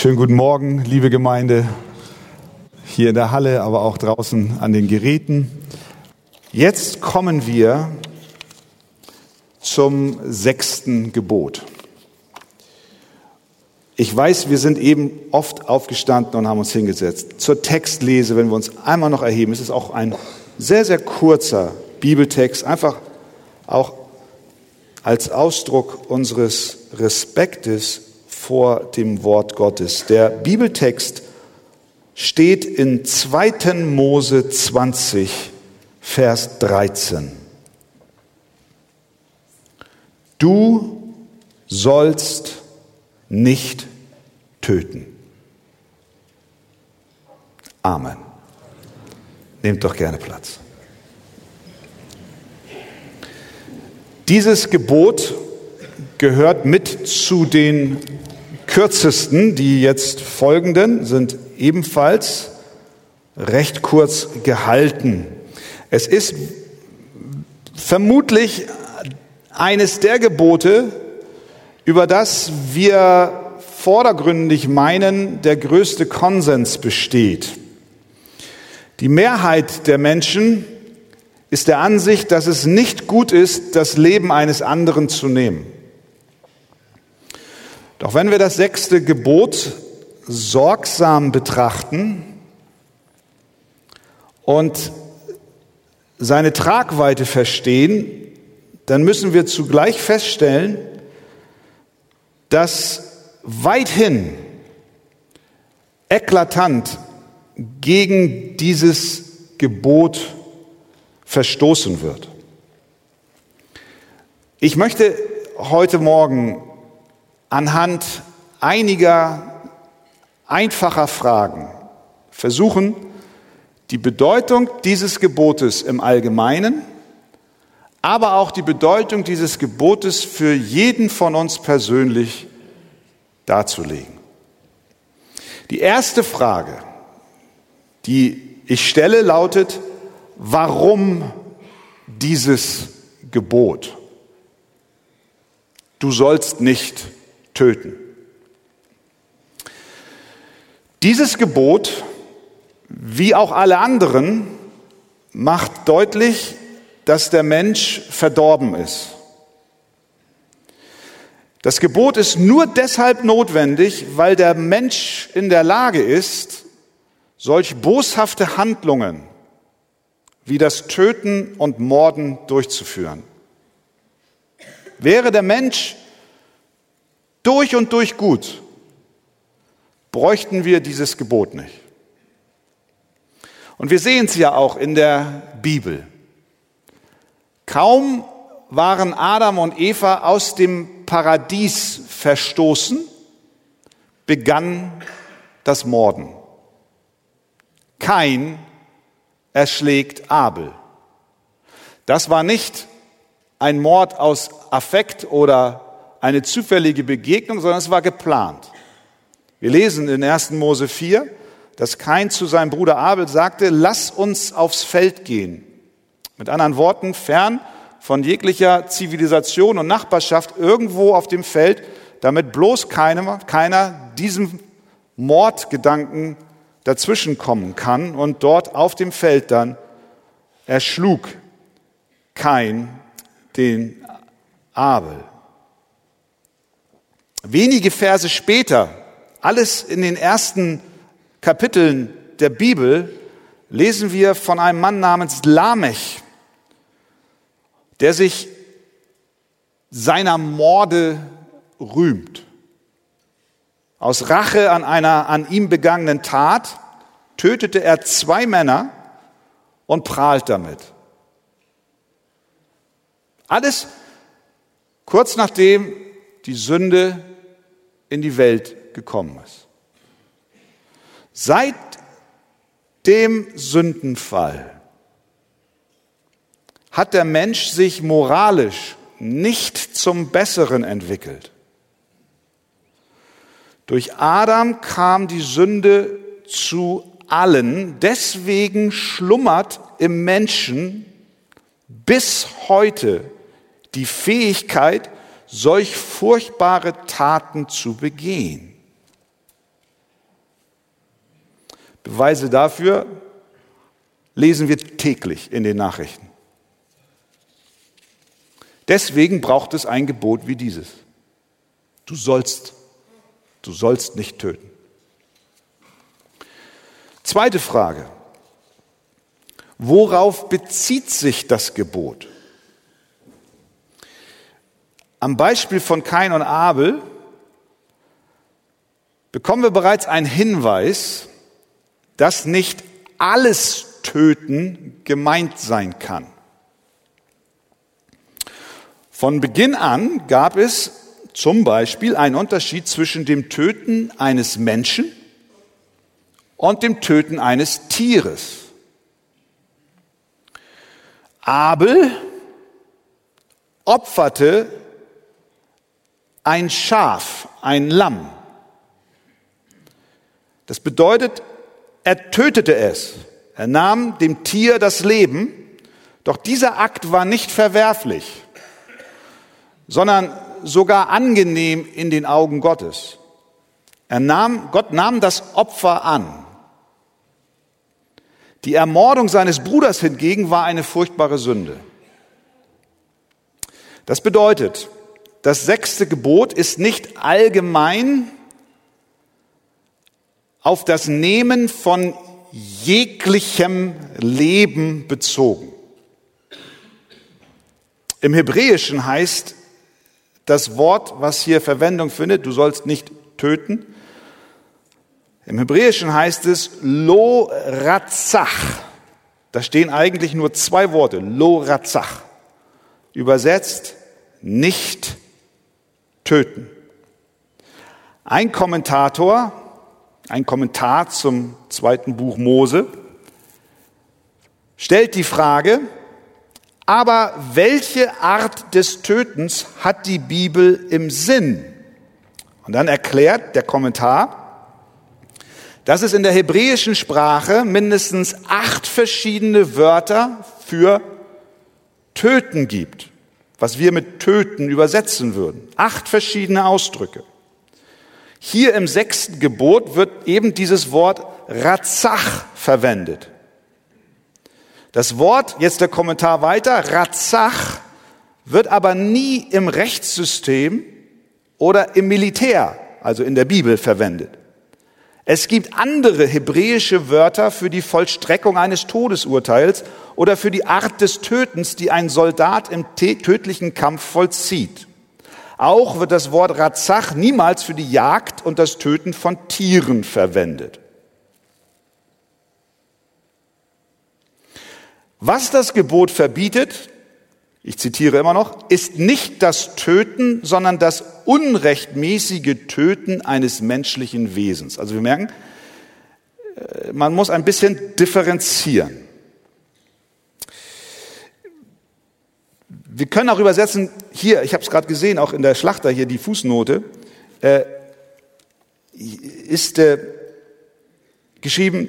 Schönen guten Morgen, liebe Gemeinde, hier in der Halle, aber auch draußen an den Geräten. Jetzt kommen wir zum sechsten Gebot. Ich weiß, wir sind eben oft aufgestanden und haben uns hingesetzt. Zur Textlese, wenn wir uns einmal noch erheben, ist es auch ein sehr, sehr kurzer Bibeltext, einfach auch als Ausdruck unseres Respektes vor dem Wort Gottes. Der Bibeltext steht in 2. Mose 20, Vers 13. Du sollst nicht töten. Amen. Nehmt doch gerne Platz. Dieses Gebot gehört mit zu den kürzesten, die jetzt folgenden, sind ebenfalls recht kurz gehalten. Es ist vermutlich eines der Gebote, über das wir vordergründig meinen, der größte Konsens besteht. Die Mehrheit der Menschen ist der Ansicht, dass es nicht gut ist, das Leben eines anderen zu nehmen. Doch wenn wir das sechste Gebot sorgsam betrachten und seine Tragweite verstehen, dann müssen wir zugleich feststellen, dass weithin eklatant gegen dieses Gebot verstoßen wird. Ich möchte heute Morgen anhand einiger einfacher Fragen versuchen, die Bedeutung dieses Gebotes im Allgemeinen, aber auch die Bedeutung dieses Gebotes für jeden von uns persönlich darzulegen. Die erste Frage, die ich stelle, lautet, warum dieses Gebot? Du sollst nicht töten. Dieses Gebot, wie auch alle anderen, macht deutlich, dass der Mensch verdorben ist. Das Gebot ist nur deshalb notwendig, weil der Mensch in der Lage ist, solch boshafte Handlungen wie das Töten und Morden durchzuführen. Wäre der Mensch durch und durch gut, bräuchten wir dieses Gebot nicht. Und wir sehen es ja auch in der Bibel. Kaum waren Adam und Eva aus dem Paradies verstoßen, begann das Morden. Kein erschlägt Abel. Das war nicht ein Mord aus Affekt oder eine zufällige Begegnung, sondern es war geplant. Wir lesen in 1. Mose 4, dass Kain zu seinem Bruder Abel sagte, lass uns aufs Feld gehen. Mit anderen Worten, fern von jeglicher Zivilisation und Nachbarschaft irgendwo auf dem Feld, damit bloß keiner, keiner diesem Mordgedanken dazwischenkommen kann und dort auf dem Feld dann erschlug Kain den Abel. Wenige Verse später, alles in den ersten Kapiteln der Bibel, lesen wir von einem Mann namens Lamech, der sich seiner Morde rühmt. Aus Rache an einer an ihm begangenen Tat tötete er zwei Männer und prahlt damit. Alles kurz nachdem die Sünde in die Welt gekommen ist. Seit dem Sündenfall hat der Mensch sich moralisch nicht zum Besseren entwickelt. Durch Adam kam die Sünde zu allen, deswegen schlummert im Menschen bis heute die Fähigkeit, solch furchtbare Taten zu begehen. Beweise dafür lesen wir täglich in den Nachrichten. Deswegen braucht es ein Gebot wie dieses. Du sollst, du sollst nicht töten. Zweite Frage. Worauf bezieht sich das Gebot? Am Beispiel von Kain und Abel bekommen wir bereits einen Hinweis, dass nicht alles Töten gemeint sein kann. Von Beginn an gab es zum Beispiel einen Unterschied zwischen dem Töten eines Menschen und dem Töten eines Tieres. Abel opferte ein Schaf, ein Lamm. Das bedeutet, er tötete es. Er nahm dem Tier das Leben, doch dieser Akt war nicht verwerflich, sondern sogar angenehm in den Augen Gottes. Er nahm, Gott nahm das Opfer an. Die Ermordung seines Bruders hingegen war eine furchtbare Sünde. Das bedeutet, das sechste Gebot ist nicht allgemein auf das Nehmen von jeglichem Leben bezogen. Im Hebräischen heißt das Wort, was hier Verwendung findet, du sollst nicht töten. Im Hebräischen heißt es lo ratzach. Da stehen eigentlich nur zwei Worte, lo ratzach. Übersetzt nicht töten. Ein Kommentator, ein Kommentar zum zweiten Buch Mose, stellt die Frage, aber welche Art des Tötens hat die Bibel im Sinn? Und dann erklärt der Kommentar, dass es in der hebräischen Sprache mindestens acht verschiedene Wörter für töten gibt was wir mit töten übersetzen würden. Acht verschiedene Ausdrücke. Hier im sechsten Gebot wird eben dieses Wort Ratzach verwendet. Das Wort, jetzt der Kommentar weiter, Ratzach wird aber nie im Rechtssystem oder im Militär, also in der Bibel, verwendet. Es gibt andere hebräische Wörter für die Vollstreckung eines Todesurteils oder für die Art des Tötens, die ein Soldat im tödlichen Kampf vollzieht. Auch wird das Wort Razach niemals für die Jagd und das Töten von Tieren verwendet. Was das Gebot verbietet, ich zitiere immer noch, ist nicht das Töten, sondern das unrechtmäßige Töten eines menschlichen Wesens. Also wir merken, äh, man muss ein bisschen differenzieren. Wir können auch übersetzen, hier, ich habe es gerade gesehen, auch in der Schlachter hier die Fußnote, äh, ist äh, geschrieben,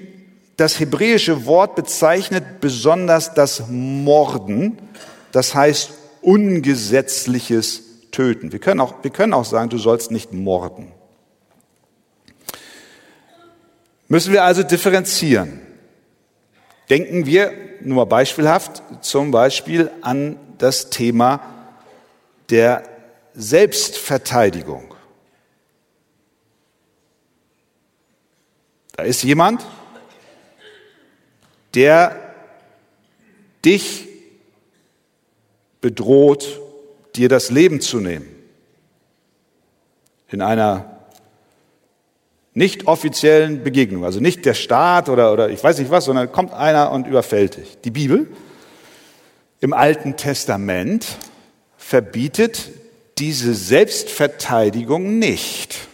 das hebräische Wort bezeichnet besonders das Morden das heißt ungesetzliches Töten. Wir können auch, wir können auch sagen, du sollst nicht morden. Müssen wir also differenzieren. Denken wir, nur mal beispielhaft, zum Beispiel an das Thema der Selbstverteidigung. Da ist jemand, der dich bedroht, dir das Leben zu nehmen. In einer nicht offiziellen Begegnung, also nicht der Staat oder, oder ich weiß nicht was, sondern kommt einer und überfällt dich. Die Bibel im Alten Testament verbietet diese Selbstverteidigung nicht.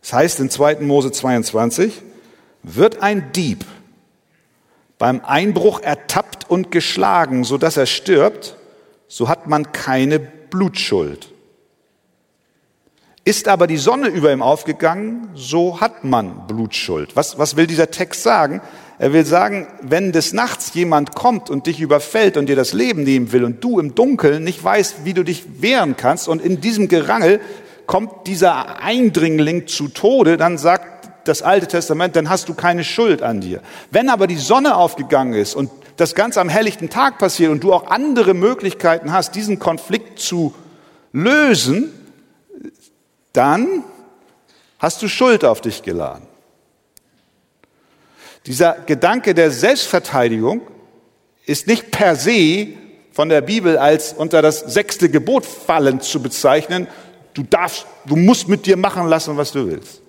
Das heißt in 2. Mose 22, wird ein Dieb beim Einbruch ertappt und geschlagen, so dass er stirbt, so hat man keine Blutschuld. Ist aber die Sonne über ihm aufgegangen, so hat man Blutschuld. Was, was will dieser Text sagen? Er will sagen, wenn des Nachts jemand kommt und dich überfällt und dir das Leben nehmen will und du im Dunkeln nicht weißt, wie du dich wehren kannst und in diesem Gerangel kommt dieser Eindringling zu Tode, dann sagt das Alte Testament, dann hast du keine Schuld an dir. Wenn aber die Sonne aufgegangen ist und das Ganze am helllichten Tag passiert und du auch andere Möglichkeiten hast, diesen Konflikt zu lösen, dann hast du Schuld auf dich geladen. Dieser Gedanke der Selbstverteidigung ist nicht per se von der Bibel als unter das sechste Gebot fallend zu bezeichnen. Du darfst, du musst mit dir machen lassen, was du willst.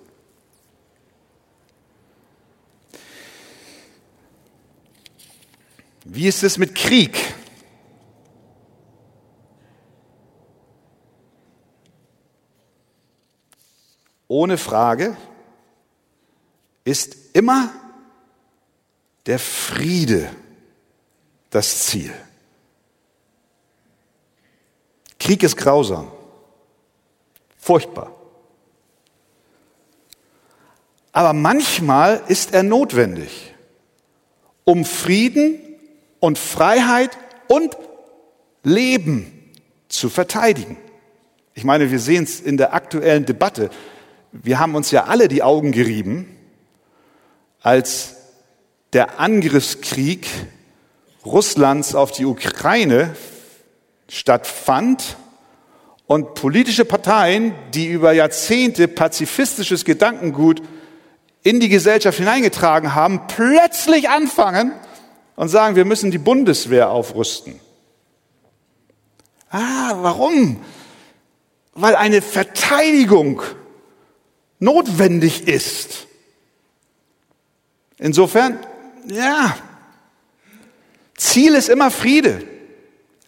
Wie ist es mit Krieg? Ohne Frage ist immer der Friede das Ziel. Krieg ist grausam, furchtbar. Aber manchmal ist er notwendig, um Frieden und Freiheit und Leben zu verteidigen. Ich meine, wir sehen es in der aktuellen Debatte. Wir haben uns ja alle die Augen gerieben, als der Angriffskrieg Russlands auf die Ukraine stattfand und politische Parteien, die über Jahrzehnte pazifistisches Gedankengut in die Gesellschaft hineingetragen haben, plötzlich anfangen und sagen, wir müssen die Bundeswehr aufrüsten. Ah, warum? Weil eine Verteidigung notwendig ist. Insofern, ja, Ziel ist immer Friede.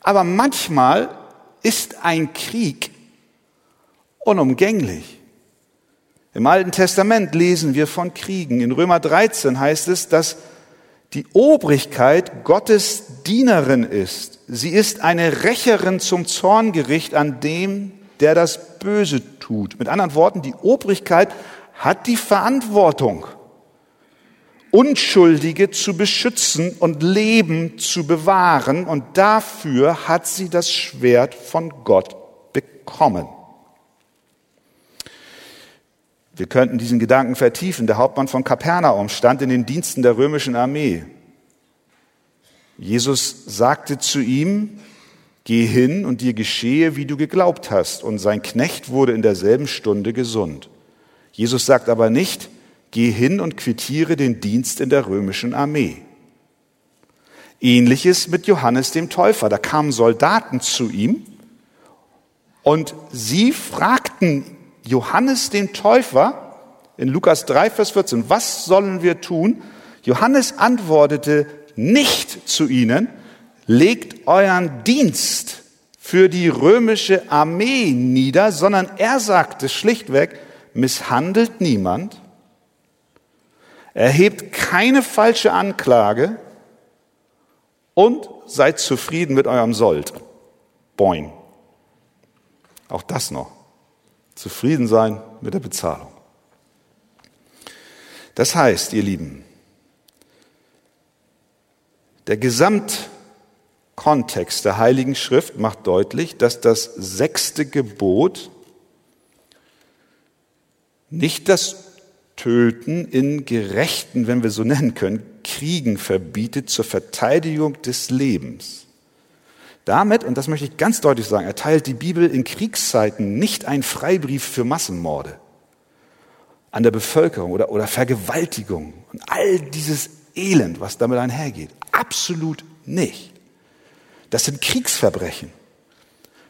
Aber manchmal ist ein Krieg unumgänglich. Im Alten Testament lesen wir von Kriegen. In Römer 13 heißt es, dass die Obrigkeit Gottes Dienerin ist. Sie ist eine Rächerin zum Zorngericht an dem, der das Böse tut. Mit anderen Worten, die Obrigkeit hat die Verantwortung. Unschuldige zu beschützen und Leben zu bewahren. Und dafür hat sie das Schwert von Gott bekommen. Wir könnten diesen Gedanken vertiefen. Der Hauptmann von Kapernaum stand in den Diensten der römischen Armee. Jesus sagte zu ihm, geh hin und dir geschehe, wie du geglaubt hast. Und sein Knecht wurde in derselben Stunde gesund. Jesus sagt aber nicht, geh hin und quittiere den Dienst in der römischen Armee. Ähnliches mit Johannes dem Täufer. Da kamen Soldaten zu ihm und sie fragten Johannes den Täufer in Lukas 3, Vers 14, was sollen wir tun? Johannes antwortete nicht zu ihnen, legt euren Dienst für die römische Armee nieder, sondern er sagte schlichtweg, misshandelt niemand, erhebt keine falsche Anklage und seid zufrieden mit eurem Sold. Boing. Auch das noch. Zufrieden sein mit der Bezahlung. Das heißt, ihr Lieben, der Gesamtkontext der Heiligen Schrift macht deutlich, dass das sechste Gebot nicht das Töten in gerechten, wenn wir so nennen können, Kriegen verbietet zur Verteidigung des Lebens. Damit, und das möchte ich ganz deutlich sagen, erteilt die Bibel in Kriegszeiten nicht einen Freibrief für Massenmorde an der Bevölkerung oder, oder Vergewaltigung und all dieses Elend, was damit einhergeht. Absolut nicht. Das sind Kriegsverbrechen.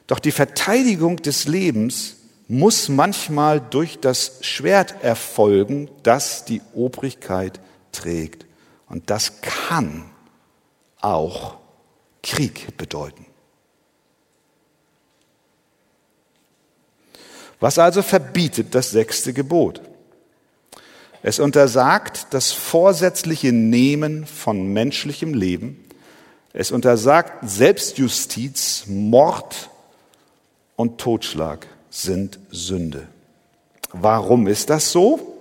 Doch die Verteidigung des Lebens muss manchmal durch das Schwert erfolgen, das die Obrigkeit trägt. Und das kann auch Krieg bedeuten. Was also verbietet das sechste Gebot? Es untersagt das vorsätzliche Nehmen von menschlichem Leben. Es untersagt Selbstjustiz, Mord und Totschlag sind Sünde. Warum ist das so?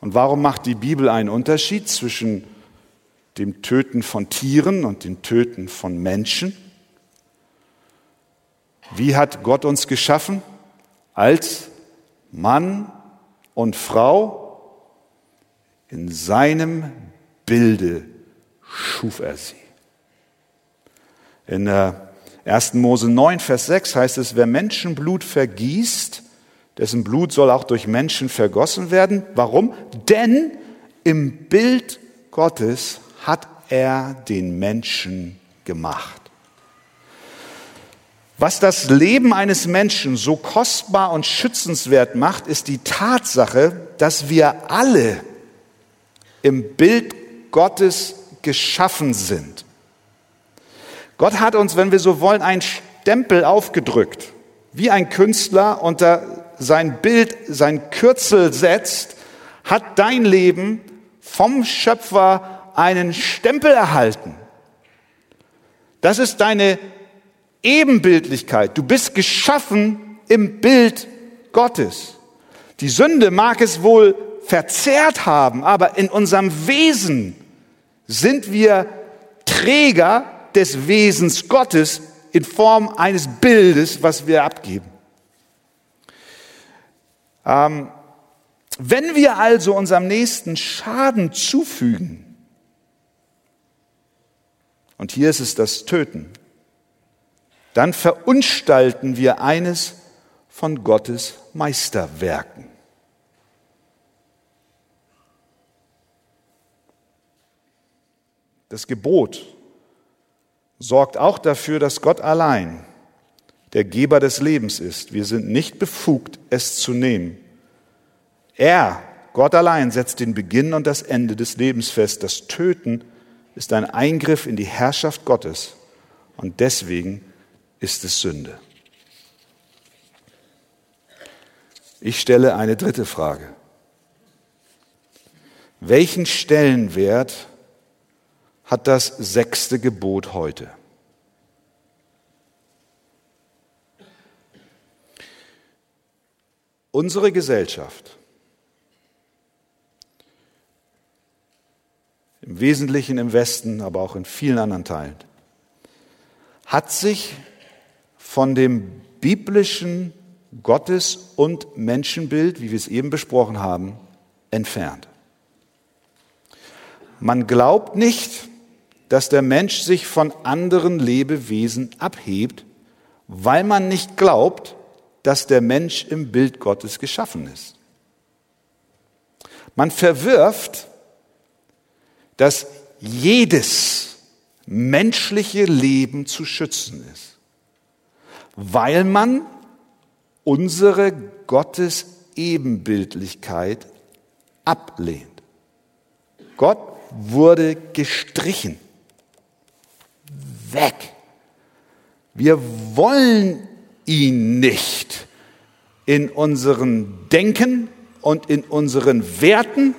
Und warum macht die Bibel einen Unterschied zwischen dem Töten von Tieren und dem Töten von Menschen? Wie hat Gott uns geschaffen? Als Mann und Frau in seinem Bilde schuf er sie. In 1. Mose 9, Vers 6 heißt es, wer Menschenblut vergießt, dessen Blut soll auch durch Menschen vergossen werden. Warum? Denn im Bild Gottes hat er den Menschen gemacht. Was das Leben eines Menschen so kostbar und schützenswert macht, ist die Tatsache, dass wir alle im Bild Gottes geschaffen sind. Gott hat uns, wenn wir so wollen, einen Stempel aufgedrückt, wie ein Künstler unter sein Bild, sein Kürzel setzt, hat dein Leben vom Schöpfer einen Stempel erhalten. Das ist deine Ebenbildlichkeit. Du bist geschaffen im Bild Gottes. Die Sünde mag es wohl verzerrt haben, aber in unserem Wesen sind wir Träger des Wesens Gottes in Form eines Bildes, was wir abgeben. Ähm, wenn wir also unserem Nächsten Schaden zufügen, und hier ist es das Töten, dann verunstalten wir eines von Gottes Meisterwerken. Das Gebot sorgt auch dafür, dass Gott allein der Geber des Lebens ist. Wir sind nicht befugt, es zu nehmen. Er, Gott allein, setzt den Beginn und das Ende des Lebens fest. Das Töten ist ein Eingriff in die Herrschaft Gottes und deswegen ist es Sünde. Ich stelle eine dritte Frage. Welchen Stellenwert hat das sechste Gebot heute? Unsere Gesellschaft, im Wesentlichen im Westen, aber auch in vielen anderen Teilen, hat sich von dem biblischen Gottes- und Menschenbild, wie wir es eben besprochen haben, entfernt. Man glaubt nicht, dass der Mensch sich von anderen Lebewesen abhebt, weil man nicht glaubt, dass der Mensch im Bild Gottes geschaffen ist. Man verwirft, dass jedes menschliche Leben zu schützen ist, weil man unsere Gottes Ebenbildlichkeit ablehnt. Gott wurde gestrichen. Weg. Wir wollen ihn nicht in unseren Denken und in unseren Werten.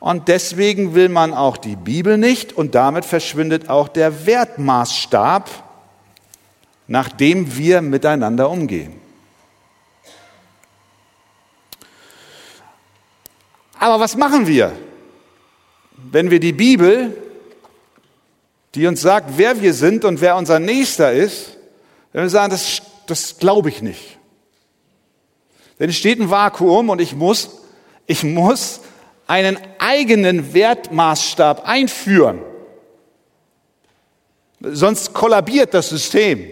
Und deswegen will man auch die Bibel nicht und damit verschwindet auch der Wertmaßstab, nach dem wir miteinander umgehen. Aber was machen wir, wenn wir die Bibel, die uns sagt, wer wir sind und wer unser Nächster ist, wenn wir sagen, das das glaube ich nicht. Denn es steht ein Vakuum und ich muss, ich muss einen eigenen Wertmaßstab einführen. Sonst kollabiert das System.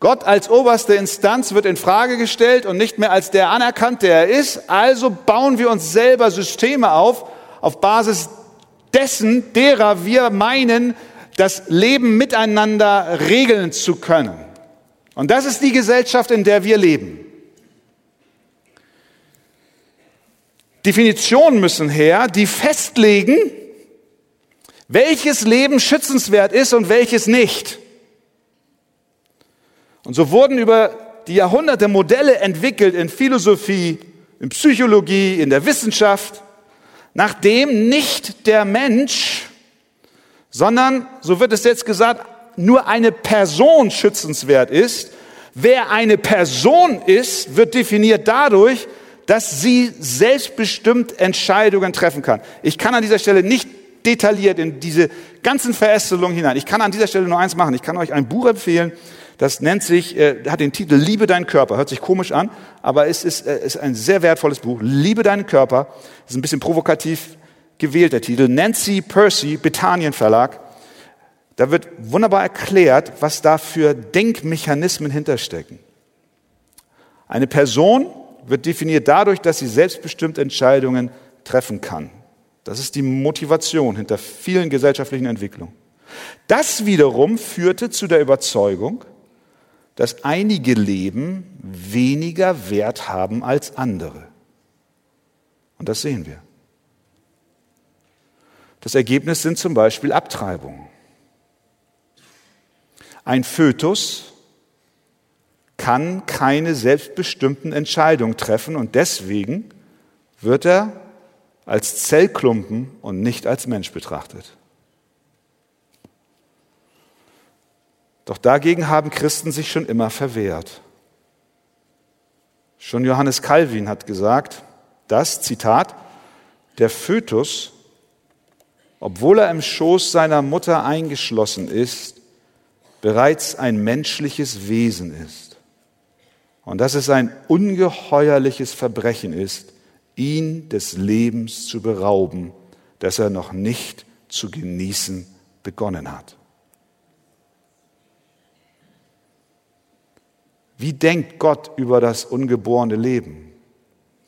Gott als oberste Instanz wird in Frage gestellt und nicht mehr als der anerkannt, der er ist. Also bauen wir uns selber Systeme auf, auf Basis dessen, derer wir meinen, das Leben miteinander regeln zu können. Und das ist die Gesellschaft, in der wir leben. Definitionen müssen her, die festlegen, welches Leben schützenswert ist und welches nicht. Und so wurden über die Jahrhunderte Modelle entwickelt in Philosophie, in Psychologie, in der Wissenschaft, nachdem nicht der Mensch, sondern, so wird es jetzt gesagt, nur eine Person schützenswert ist. Wer eine Person ist, wird definiert dadurch, dass sie selbstbestimmt Entscheidungen treffen kann. Ich kann an dieser Stelle nicht detailliert in diese ganzen Verästelungen hinein. Ich kann an dieser Stelle nur eins machen. Ich kann euch ein Buch empfehlen, Das nennt sich, äh, hat den Titel Liebe deinen Körper. Hört sich komisch an, aber es ist, äh, ist ein sehr wertvolles Buch. Liebe deinen Körper. Ist ein bisschen provokativ gewählt, der Titel. Nancy Percy, Bethanien Verlag. Da wird wunderbar erklärt, was da für Denkmechanismen hinterstecken. Eine Person wird definiert dadurch, dass sie selbstbestimmt Entscheidungen treffen kann. Das ist die Motivation hinter vielen gesellschaftlichen Entwicklungen. Das wiederum führte zu der Überzeugung, dass einige Leben weniger Wert haben als andere. Und das sehen wir. Das Ergebnis sind zum Beispiel Abtreibungen. Ein Fötus kann keine selbstbestimmten Entscheidungen treffen und deswegen wird er als Zellklumpen und nicht als Mensch betrachtet. Doch dagegen haben Christen sich schon immer verwehrt. Schon Johannes Calvin hat gesagt, dass, Zitat, der Fötus, obwohl er im Schoß seiner Mutter eingeschlossen ist, bereits ein menschliches Wesen ist. Und dass es ein ungeheuerliches Verbrechen ist, ihn des Lebens zu berauben, das er noch nicht zu genießen begonnen hat. Wie denkt Gott über das ungeborene Leben?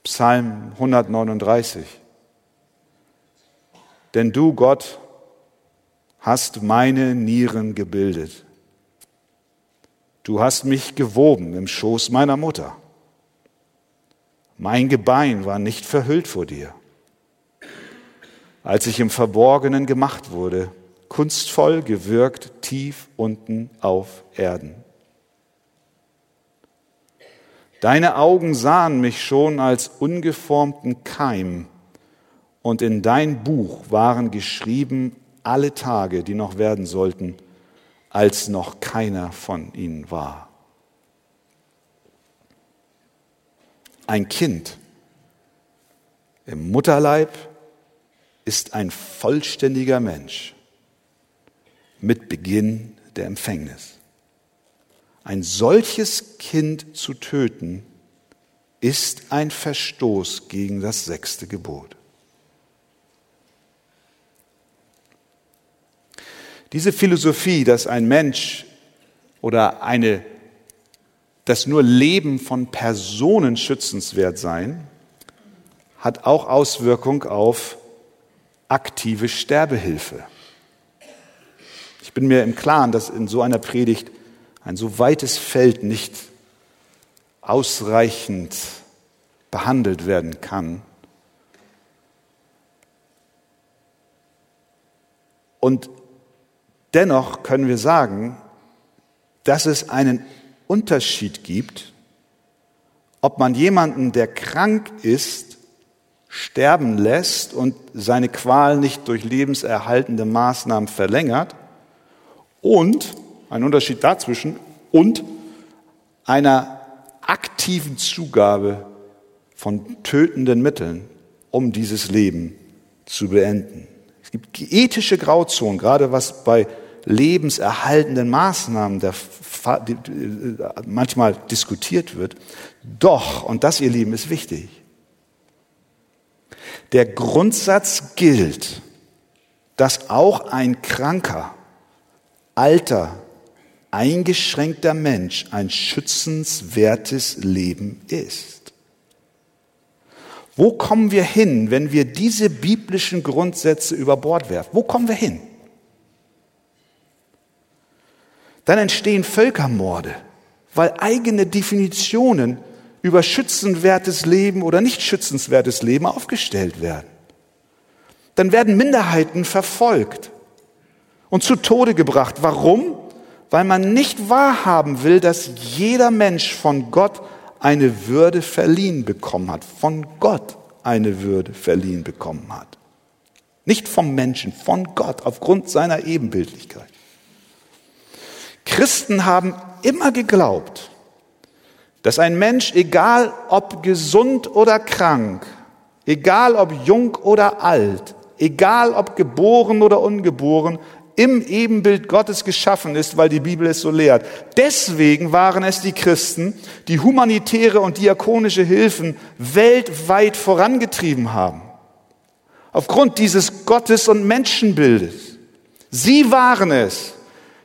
Psalm 139. Denn du, Gott, hast meine Nieren gebildet. Du hast mich gewoben im Schoß meiner Mutter. Mein Gebein war nicht verhüllt vor dir. Als ich im Verborgenen gemacht wurde, kunstvoll gewirkt tief unten auf Erden. Deine Augen sahen mich schon als ungeformten Keim, und in dein Buch waren geschrieben alle Tage, die noch werden sollten, als noch keiner von ihnen war. Ein Kind im Mutterleib ist ein vollständiger Mensch mit Beginn der Empfängnis. Ein solches Kind zu töten, ist ein Verstoß gegen das sechste Gebot. Diese Philosophie, dass ein Mensch oder eine, dass nur Leben von Personen schützenswert sein, hat auch Auswirkung auf aktive Sterbehilfe. Ich bin mir im Klaren, dass in so einer Predigt ein so weites Feld nicht ausreichend behandelt werden kann. Und Dennoch können wir sagen, dass es einen Unterschied gibt, ob man jemanden, der krank ist, sterben lässt und seine Qual nicht durch lebenserhaltende Maßnahmen verlängert und ein Unterschied dazwischen und einer aktiven Zugabe von tötenden Mitteln, um dieses Leben zu beenden. Es gibt ethische Grauzonen, gerade was bei lebenserhaltenden Maßnahmen der, die, manchmal diskutiert wird. Doch, und das, ihr Lieben, ist wichtig, der Grundsatz gilt, dass auch ein kranker, alter, eingeschränkter Mensch ein schützenswertes Leben ist. Wo kommen wir hin, wenn wir diese biblischen Grundsätze über Bord werfen? Wo kommen wir hin? Dann entstehen Völkermorde, weil eigene Definitionen über schützenwertes Leben oder nicht schützenswertes Leben aufgestellt werden. Dann werden Minderheiten verfolgt und zu Tode gebracht. Warum? Weil man nicht wahrhaben will, dass jeder Mensch von Gott eine Würde verliehen bekommen hat. Von Gott eine Würde verliehen bekommen hat. Nicht vom Menschen, von Gott, aufgrund seiner Ebenbildlichkeit. Christen haben immer geglaubt, dass ein Mensch, egal ob gesund oder krank, egal ob jung oder alt, egal ob geboren oder ungeboren, im Ebenbild Gottes geschaffen ist, weil die Bibel es so lehrt. Deswegen waren es die Christen, die humanitäre und diakonische Hilfen weltweit vorangetrieben haben. Aufgrund dieses Gottes- und Menschenbildes. Sie waren es,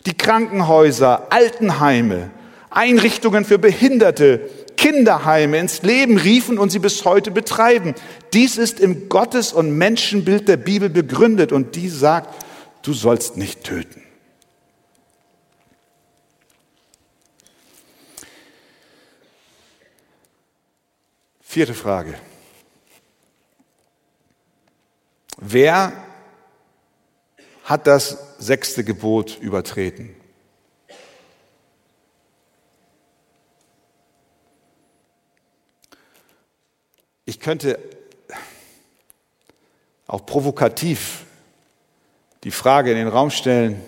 die Krankenhäuser, Altenheime, Einrichtungen für Behinderte, Kinderheime ins Leben riefen und sie bis heute betreiben. Dies ist im Gottes- und Menschenbild der Bibel begründet und die sagt, du sollst nicht töten. Vierte Frage. Wer hat das sechste Gebot übertreten? Ich könnte auch provokativ die Frage in den Raum stellen,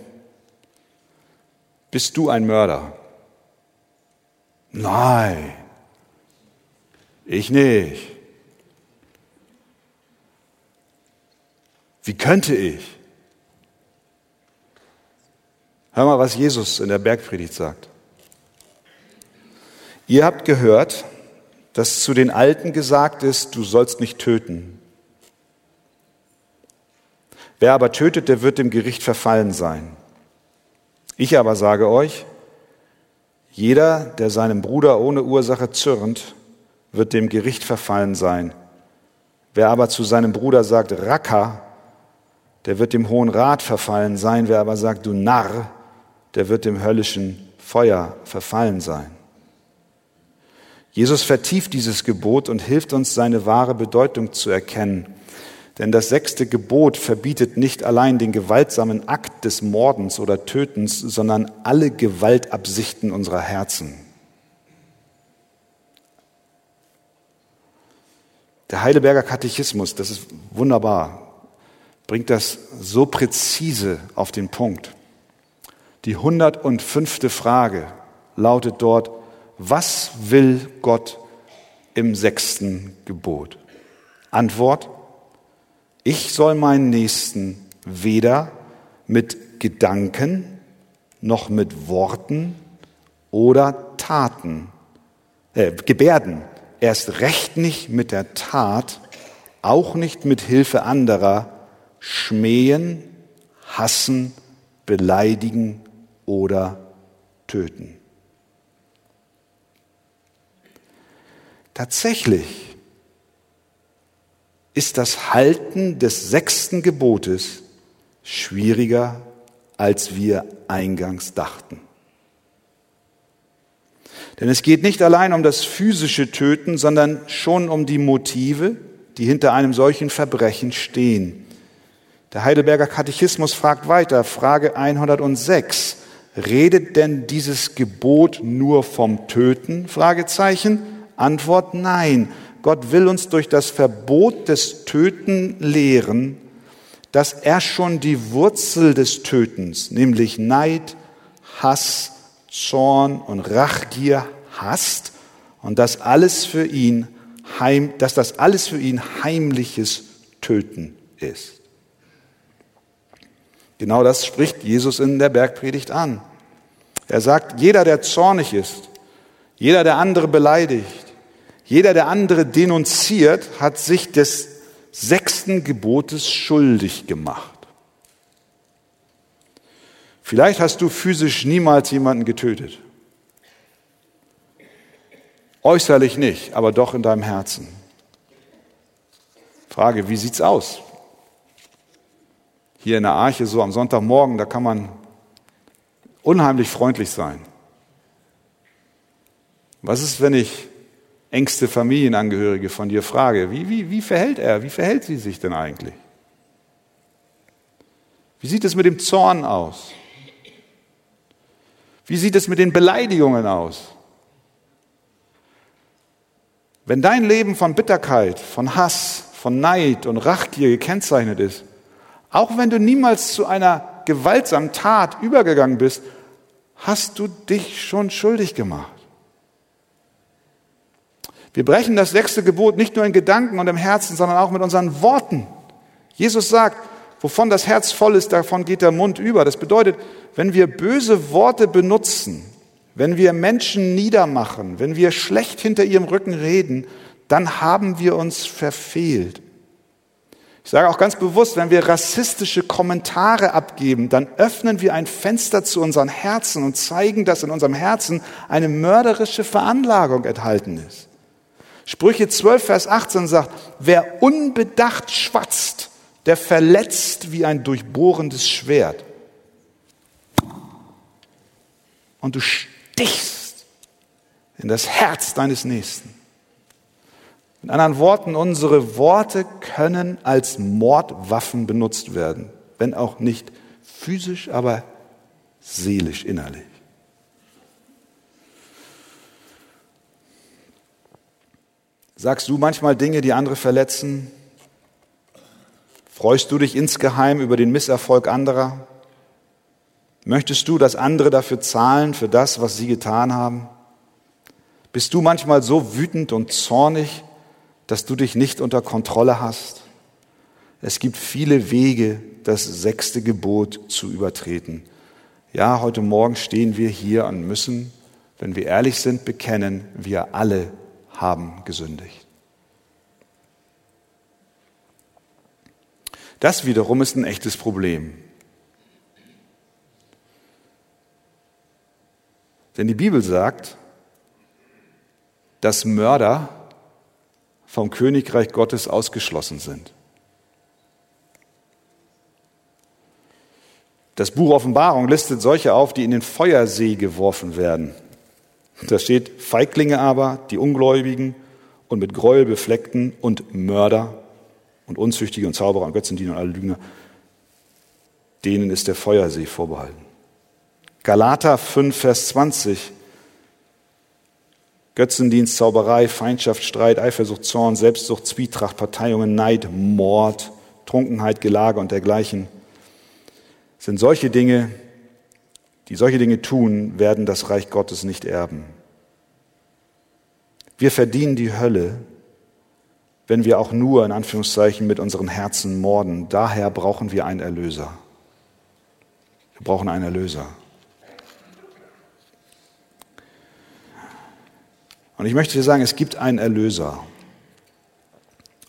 bist du ein Mörder? Nein, ich nicht. Wie könnte ich? Hör mal, was Jesus in der Bergpredigt sagt. Ihr habt gehört, dass zu den Alten gesagt ist, du sollst nicht töten. Wer aber tötet, der wird dem Gericht verfallen sein. Ich aber sage euch, jeder, der seinem Bruder ohne Ursache zürnt, wird dem Gericht verfallen sein. Wer aber zu seinem Bruder sagt, Raka, der wird dem Hohen Rat verfallen sein. Wer aber sagt, du Narr, der wird dem höllischen Feuer verfallen sein. Jesus vertieft dieses Gebot und hilft uns, seine wahre Bedeutung zu erkennen. Denn das sechste Gebot verbietet nicht allein den gewaltsamen Akt des Mordens oder Tötens, sondern alle Gewaltabsichten unserer Herzen. Der Heidelberger Katechismus, das ist wunderbar, bringt das so präzise auf den Punkt. Die 105. Frage lautet dort, was will Gott im sechsten Gebot? Antwort, ich soll meinen Nächsten weder mit Gedanken noch mit Worten oder Taten, äh, Gebärden, erst recht nicht mit der Tat, auch nicht mit Hilfe anderer, schmähen, hassen, beleidigen oder töten. Tatsächlich ist das Halten des sechsten Gebotes schwieriger, als wir eingangs dachten. Denn es geht nicht allein um das physische Töten, sondern schon um die Motive, die hinter einem solchen Verbrechen stehen. Der Heidelberger Katechismus fragt weiter, Frage 106. Redet denn dieses Gebot nur vom Töten? Fragezeichen. Antwort nein. Gott will uns durch das Verbot des Töten lehren, dass er schon die Wurzel des Tötens, nämlich Neid, Hass, Zorn und Rachgier hasst und dass alles für ihn heim, dass das alles für ihn heimliches Töten ist. Genau das spricht Jesus in der Bergpredigt an. Er sagt, jeder, der zornig ist, jeder, der andere beleidigt, jeder, der andere denunziert, hat sich des sechsten Gebotes schuldig gemacht. Vielleicht hast du physisch niemals jemanden getötet. Äußerlich nicht, aber doch in deinem Herzen. Frage, wie sieht's aus? Hier in der Arche, so am Sonntagmorgen, da kann man unheimlich freundlich sein. Was ist, wenn ich engste Familienangehörige von dir frage, wie, wie, wie verhält er, wie verhält sie sich denn eigentlich? Wie sieht es mit dem Zorn aus? Wie sieht es mit den Beleidigungen aus? Wenn dein Leben von Bitterkeit, von Hass, von Neid und Rachgier gekennzeichnet ist, auch wenn du niemals zu einer gewaltsamen Tat übergegangen bist, hast du dich schon schuldig gemacht. Wir brechen das sechste Gebot nicht nur in Gedanken und im Herzen, sondern auch mit unseren Worten. Jesus sagt, Wovon das Herz voll ist, davon geht der Mund über. Das bedeutet, wenn wir böse Worte benutzen, wenn wir Menschen niedermachen, wenn wir schlecht hinter ihrem Rücken reden, dann haben wir uns verfehlt. Ich sage auch ganz bewusst, wenn wir rassistische Kommentare abgeben, dann öffnen wir ein Fenster zu unseren Herzen und zeigen, dass in unserem Herzen eine mörderische Veranlagung enthalten ist. Sprüche 12, Vers 18 sagt, wer unbedacht schwatzt, der verletzt wie ein durchbohrendes Schwert. Und du stichst in das Herz deines Nächsten. In anderen Worten, unsere Worte können als Mordwaffen benutzt werden, wenn auch nicht physisch, aber seelisch, innerlich. Sagst du manchmal Dinge, die andere verletzen? Freust du dich insgeheim über den Misserfolg anderer? Möchtest du, dass andere dafür zahlen, für das, was sie getan haben? Bist du manchmal so wütend und zornig, dass du dich nicht unter Kontrolle hast. Es gibt viele Wege, das sechste Gebot zu übertreten. Ja, heute Morgen stehen wir hier und müssen, wenn wir ehrlich sind, bekennen, wir alle haben gesündigt. Das wiederum ist ein echtes Problem. Denn die Bibel sagt, dass Mörder vom Königreich Gottes ausgeschlossen sind. Das Buch Offenbarung listet solche auf, die in den Feuersee geworfen werden. Da steht Feiglinge aber, die Ungläubigen und mit Gräuel befleckten und Mörder und Unzüchtige und Zauberer und Götzendiener und alle Lügner, denen ist der Feuersee vorbehalten. Galater 5, Vers 20 Götzendienst, Zauberei, Feindschaft, Streit, Eifersucht, Zorn, Selbstsucht, Zwietracht, Parteiungen, Neid, Mord, Trunkenheit, Gelage und dergleichen sind solche Dinge, die solche Dinge tun, werden das Reich Gottes nicht erben. Wir verdienen die Hölle, wenn wir auch nur in Anführungszeichen mit unseren Herzen morden. Daher brauchen wir einen Erlöser. Wir brauchen einen Erlöser. Und ich möchte dir sagen, es gibt einen Erlöser.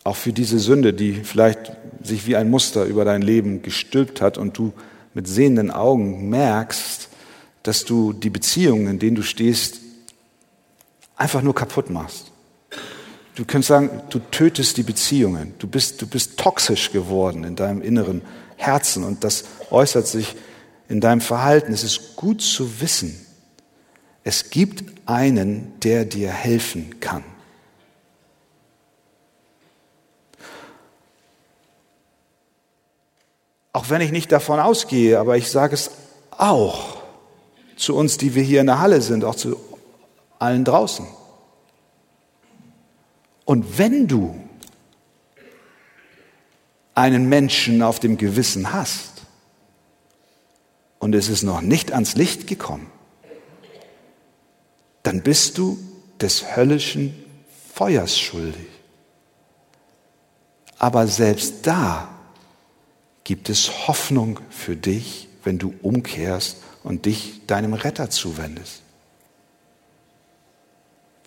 Auch für diese Sünde, die vielleicht sich wie ein Muster über dein Leben gestülpt hat und du mit sehenden Augen merkst, dass du die Beziehungen, in denen du stehst, einfach nur kaputt machst. Du könntest sagen, du tötest die Beziehungen. Du bist, du bist toxisch geworden in deinem inneren Herzen und das äußert sich in deinem Verhalten. Es ist gut zu wissen, es gibt einen, der dir helfen kann. Auch wenn ich nicht davon ausgehe, aber ich sage es auch zu uns, die wir hier in der Halle sind, auch zu allen draußen. Und wenn du einen Menschen auf dem Gewissen hast und es ist noch nicht ans Licht gekommen, dann bist du des höllischen Feuers schuldig. Aber selbst da gibt es Hoffnung für dich, wenn du umkehrst und dich deinem Retter zuwendest.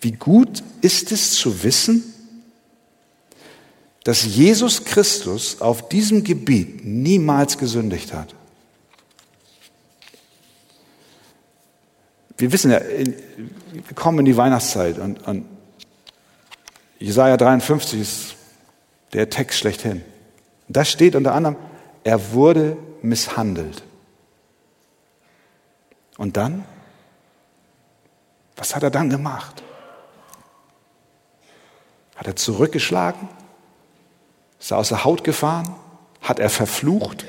Wie gut ist es zu wissen, dass Jesus Christus auf diesem Gebiet niemals gesündigt hat. Wir wissen ja, wir kommen in die Weihnachtszeit und, und Jesaja 53 ist der Text schlechthin. da steht unter anderem, er wurde misshandelt. Und dann? Was hat er dann gemacht? Hat er zurückgeschlagen? Ist er aus der Haut gefahren? Hat er verflucht?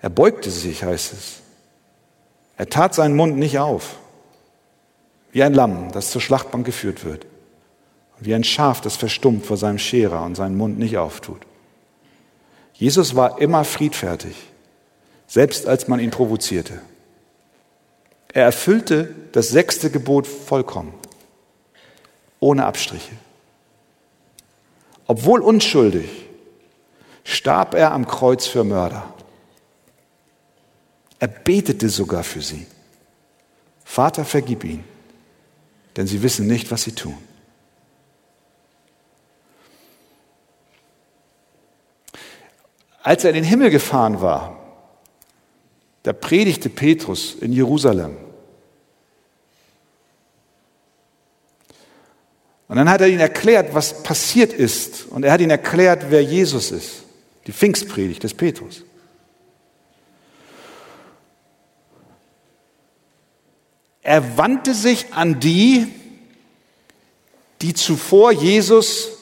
Er beugte sich, heißt es. Er tat seinen Mund nicht auf, wie ein Lamm, das zur Schlachtbank geführt wird, wie ein Schaf, das verstummt vor seinem Scherer und seinen Mund nicht auftut. Jesus war immer friedfertig, selbst als man ihn provozierte. Er erfüllte das sechste Gebot vollkommen, ohne Abstriche. Obwohl unschuldig, starb er am Kreuz für Mörder. Er betete sogar für sie. Vater, vergib ihn, denn sie wissen nicht, was sie tun. Als er in den Himmel gefahren war, da predigte Petrus in Jerusalem. Und dann hat er ihnen erklärt, was passiert ist. Und er hat ihnen erklärt, wer Jesus ist. Die Pfingstpredigt des Petrus. Er wandte sich an die, die zuvor Jesus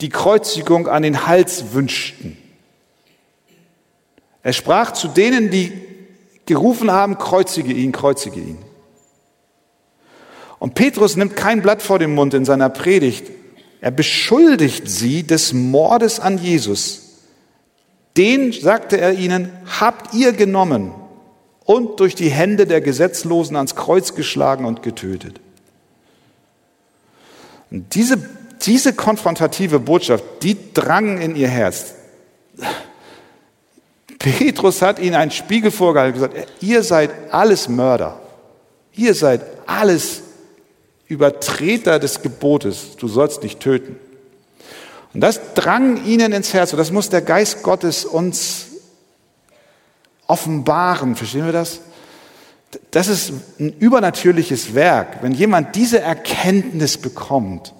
die Kreuzigung an den Hals wünschten. Er sprach zu denen, die gerufen haben, kreuzige ihn, kreuzige ihn. Und Petrus nimmt kein Blatt vor den Mund in seiner Predigt. Er beschuldigt sie des Mordes an Jesus. Den, sagte er ihnen, habt ihr genommen und durch die Hände der Gesetzlosen ans Kreuz geschlagen und getötet. Und diese, diese konfrontative Botschaft, die drang in ihr Herz. Petrus hat ihnen einen Spiegel vorgehalten und gesagt, ihr seid alles Mörder. Ihr seid alles Übertreter des Gebotes. Du sollst nicht töten. Und das drang ihnen ins Herz und das muss der Geist Gottes uns offenbaren. Verstehen wir das? Das ist ein übernatürliches Werk. Wenn jemand diese Erkenntnis bekommt,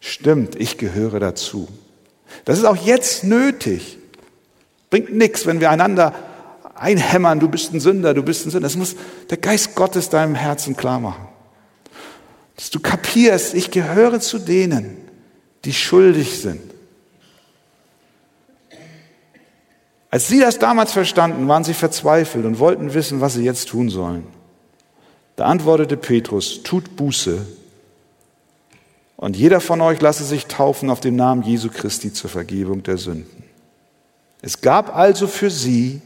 stimmt, ich gehöre dazu. Das ist auch jetzt nötig. Bringt nichts, wenn wir einander einhämmern, du bist ein Sünder, du bist ein Sünder. Das muss der Geist Gottes deinem Herzen klar machen. Dass du kapierst, ich gehöre zu denen, die schuldig sind. Als sie das damals verstanden, waren sie verzweifelt und wollten wissen, was sie jetzt tun sollen. Da antwortete Petrus, tut Buße und jeder von euch lasse sich taufen auf dem Namen Jesu Christi zur Vergebung der Sünden. Es gab also für sie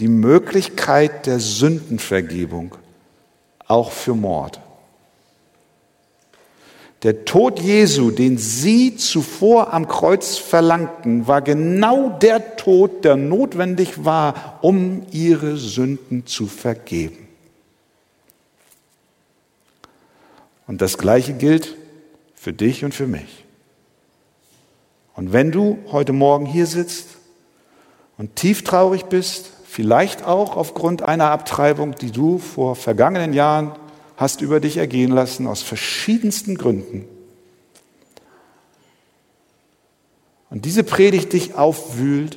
die Möglichkeit der Sündenvergebung, auch für Mord. Der Tod Jesu, den sie zuvor am Kreuz verlangten, war genau der Tod, der notwendig war, um ihre Sünden zu vergeben. Und das Gleiche gilt für dich und für mich. Und wenn du heute Morgen hier sitzt und tief traurig bist, vielleicht auch aufgrund einer Abtreibung, die du vor vergangenen Jahren hast über dich ergehen lassen, aus verschiedensten Gründen. Und diese Predigt dich aufwühlt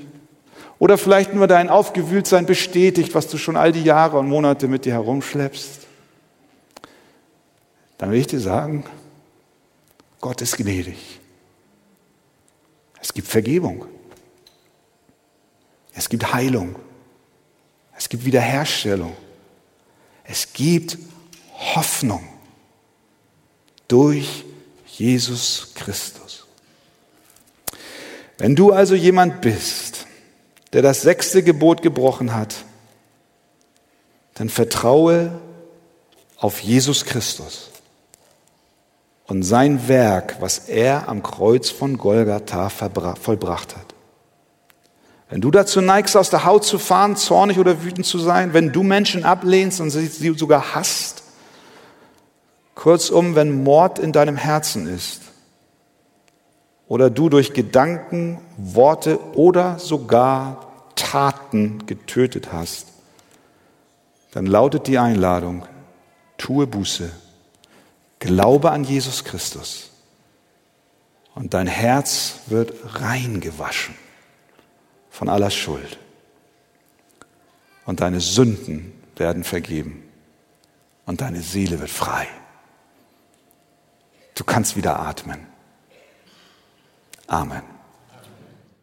oder vielleicht nur dein Aufgewühltsein bestätigt, was du schon all die Jahre und Monate mit dir herumschleppst, dann will ich dir sagen, Gott ist gnädig. Es gibt Vergebung. Es gibt Heilung. Es gibt Wiederherstellung. Es gibt Hoffnung durch Jesus Christus. Wenn du also jemand bist, der das sechste Gebot gebrochen hat, dann vertraue auf Jesus Christus und sein Werk, was er am Kreuz von Golgatha vollbracht hat. Wenn du dazu neigst, aus der Haut zu fahren, zornig oder wütend zu sein, wenn du Menschen ablehnst und sie sogar hasst, Kurzum, wenn Mord in deinem Herzen ist oder du durch Gedanken, Worte oder sogar Taten getötet hast, dann lautet die Einladung, tue Buße, glaube an Jesus Christus und dein Herz wird reingewaschen von aller Schuld und deine Sünden werden vergeben und deine Seele wird frei. Du kannst wieder atmen. Amen.